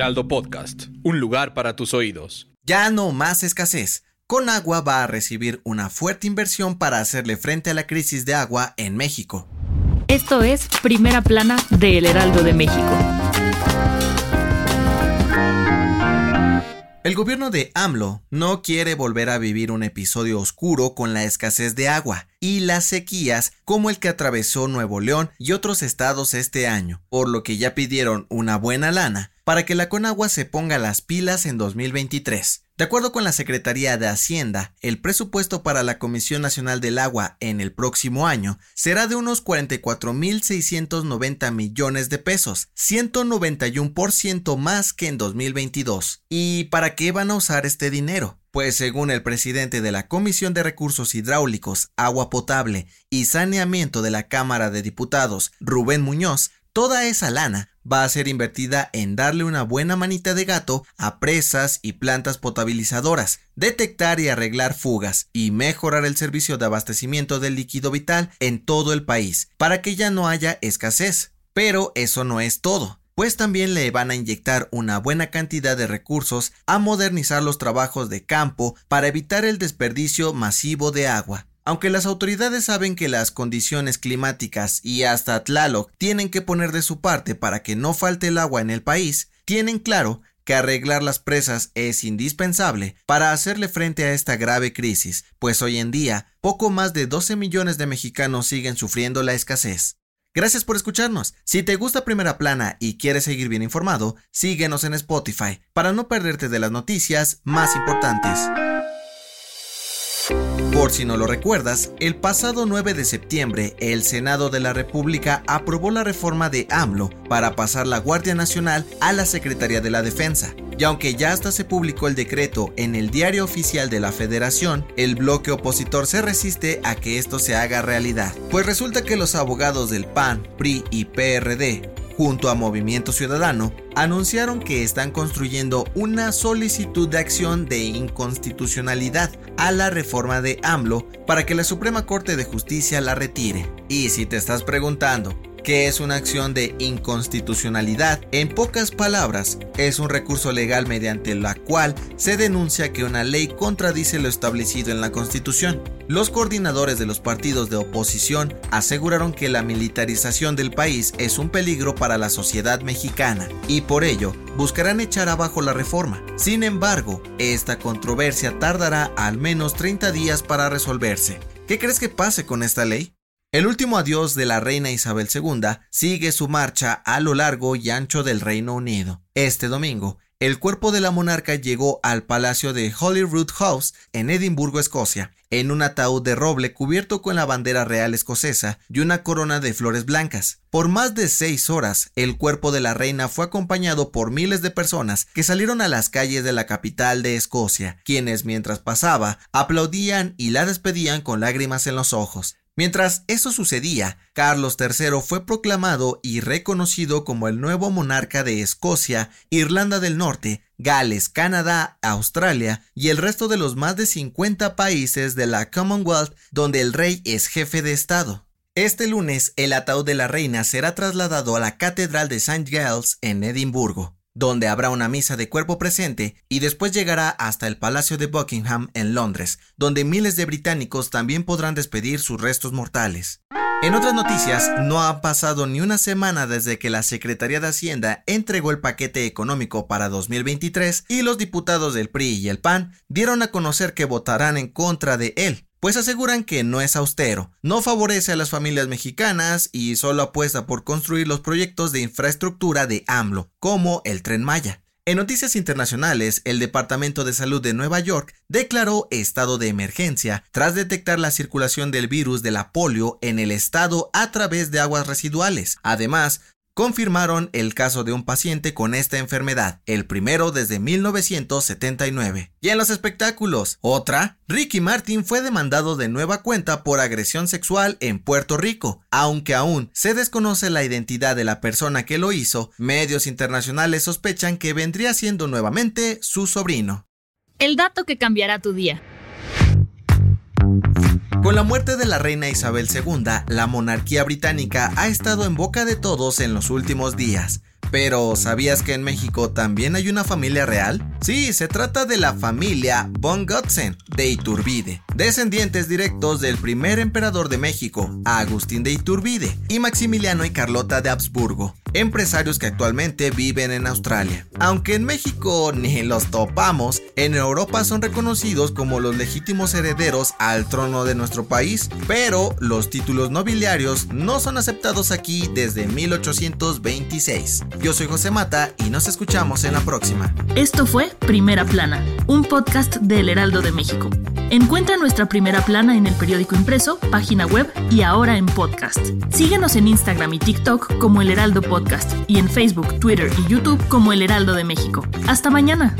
Heraldo Podcast, un lugar para tus oídos. Ya no más escasez. Conagua va a recibir una fuerte inversión para hacerle frente a la crisis de agua en México. Esto es Primera Plana de El Heraldo de México. El gobierno de AMLO no quiere volver a vivir un episodio oscuro con la escasez de agua y las sequías como el que atravesó Nuevo León y otros estados este año, por lo que ya pidieron una buena lana para que la Conagua se ponga las pilas en 2023. De acuerdo con la Secretaría de Hacienda, el presupuesto para la Comisión Nacional del Agua en el próximo año será de unos 44.690 millones de pesos, 191% más que en 2022. ¿Y para qué van a usar este dinero? Pues según el presidente de la Comisión de Recursos Hidráulicos, Agua Potable y Saneamiento de la Cámara de Diputados, Rubén Muñoz, toda esa lana va a ser invertida en darle una buena manita de gato a presas y plantas potabilizadoras, detectar y arreglar fugas y mejorar el servicio de abastecimiento del líquido vital en todo el país, para que ya no haya escasez. Pero eso no es todo pues también le van a inyectar una buena cantidad de recursos a modernizar los trabajos de campo para evitar el desperdicio masivo de agua. Aunque las autoridades saben que las condiciones climáticas y hasta Tlaloc tienen que poner de su parte para que no falte el agua en el país, tienen claro que arreglar las presas es indispensable para hacerle frente a esta grave crisis, pues hoy en día poco más de 12 millones de mexicanos siguen sufriendo la escasez. Gracias por escucharnos. Si te gusta Primera Plana y quieres seguir bien informado, síguenos en Spotify para no perderte de las noticias más importantes. Por si no lo recuerdas, el pasado 9 de septiembre el Senado de la República aprobó la reforma de AMLO para pasar la Guardia Nacional a la Secretaría de la Defensa. Y aunque ya hasta se publicó el decreto en el diario oficial de la Federación, el bloque opositor se resiste a que esto se haga realidad. Pues resulta que los abogados del PAN, PRI y PRD junto a Movimiento Ciudadano, anunciaron que están construyendo una solicitud de acción de inconstitucionalidad a la reforma de AMLO para que la Suprema Corte de Justicia la retire. Y si te estás preguntando, ¿Qué es una acción de inconstitucionalidad? En pocas palabras, es un recurso legal mediante la cual se denuncia que una ley contradice lo establecido en la Constitución. Los coordinadores de los partidos de oposición aseguraron que la militarización del país es un peligro para la sociedad mexicana y por ello buscarán echar abajo la reforma. Sin embargo, esta controversia tardará al menos 30 días para resolverse. ¿Qué crees que pase con esta ley? El último adiós de la reina Isabel II sigue su marcha a lo largo y ancho del Reino Unido. Este domingo, el cuerpo de la monarca llegó al palacio de Holyrood House en Edimburgo, Escocia, en un ataúd de roble cubierto con la bandera real escocesa y una corona de flores blancas. Por más de seis horas, el cuerpo de la reina fue acompañado por miles de personas que salieron a las calles de la capital de Escocia, quienes mientras pasaba aplaudían y la despedían con lágrimas en los ojos. Mientras eso sucedía, Carlos III fue proclamado y reconocido como el nuevo monarca de Escocia, Irlanda del Norte, Gales, Canadá, Australia y el resto de los más de 50 países de la Commonwealth donde el rey es jefe de Estado. Este lunes, el ataúd de la reina será trasladado a la Catedral de St. Giles en Edimburgo donde habrá una misa de cuerpo presente y después llegará hasta el Palacio de Buckingham en Londres, donde miles de británicos también podrán despedir sus restos mortales. En otras noticias, no ha pasado ni una semana desde que la Secretaría de Hacienda entregó el paquete económico para 2023 y los diputados del PRI y el PAN dieron a conocer que votarán en contra de él, pues aseguran que no es austero, no favorece a las familias mexicanas y solo apuesta por construir los proyectos de infraestructura de AMLO, como el tren Maya. En noticias internacionales, el Departamento de Salud de Nueva York declaró estado de emergencia tras detectar la circulación del virus de la polio en el estado a través de aguas residuales. Además, confirmaron el caso de un paciente con esta enfermedad, el primero desde 1979. Y en los espectáculos, otra, Ricky Martin fue demandado de nueva cuenta por agresión sexual en Puerto Rico. Aunque aún se desconoce la identidad de la persona que lo hizo, medios internacionales sospechan que vendría siendo nuevamente su sobrino. El dato que cambiará tu día. Con la muerte de la reina Isabel II, la monarquía británica ha estado en boca de todos en los últimos días. Pero, ¿sabías que en México también hay una familia real? Sí, se trata de la familia von Gotzen de Iturbide, descendientes directos del primer emperador de México, Agustín de Iturbide, y Maximiliano y Carlota de Habsburgo, empresarios que actualmente viven en Australia. Aunque en México ni los topamos, en Europa son reconocidos como los legítimos herederos al trono de nuestro país, pero los títulos nobiliarios no son aceptados aquí desde 1826. Yo soy José Mata y nos escuchamos en la próxima. Esto fue Primera Plana, un podcast del Heraldo de México. Encuentra nuestra primera plana en el periódico impreso, página web y ahora en podcast. Síguenos en Instagram y TikTok como El Heraldo Y en Facebook, Twitter y YouTube como El Heraldo de México. Hasta mañana.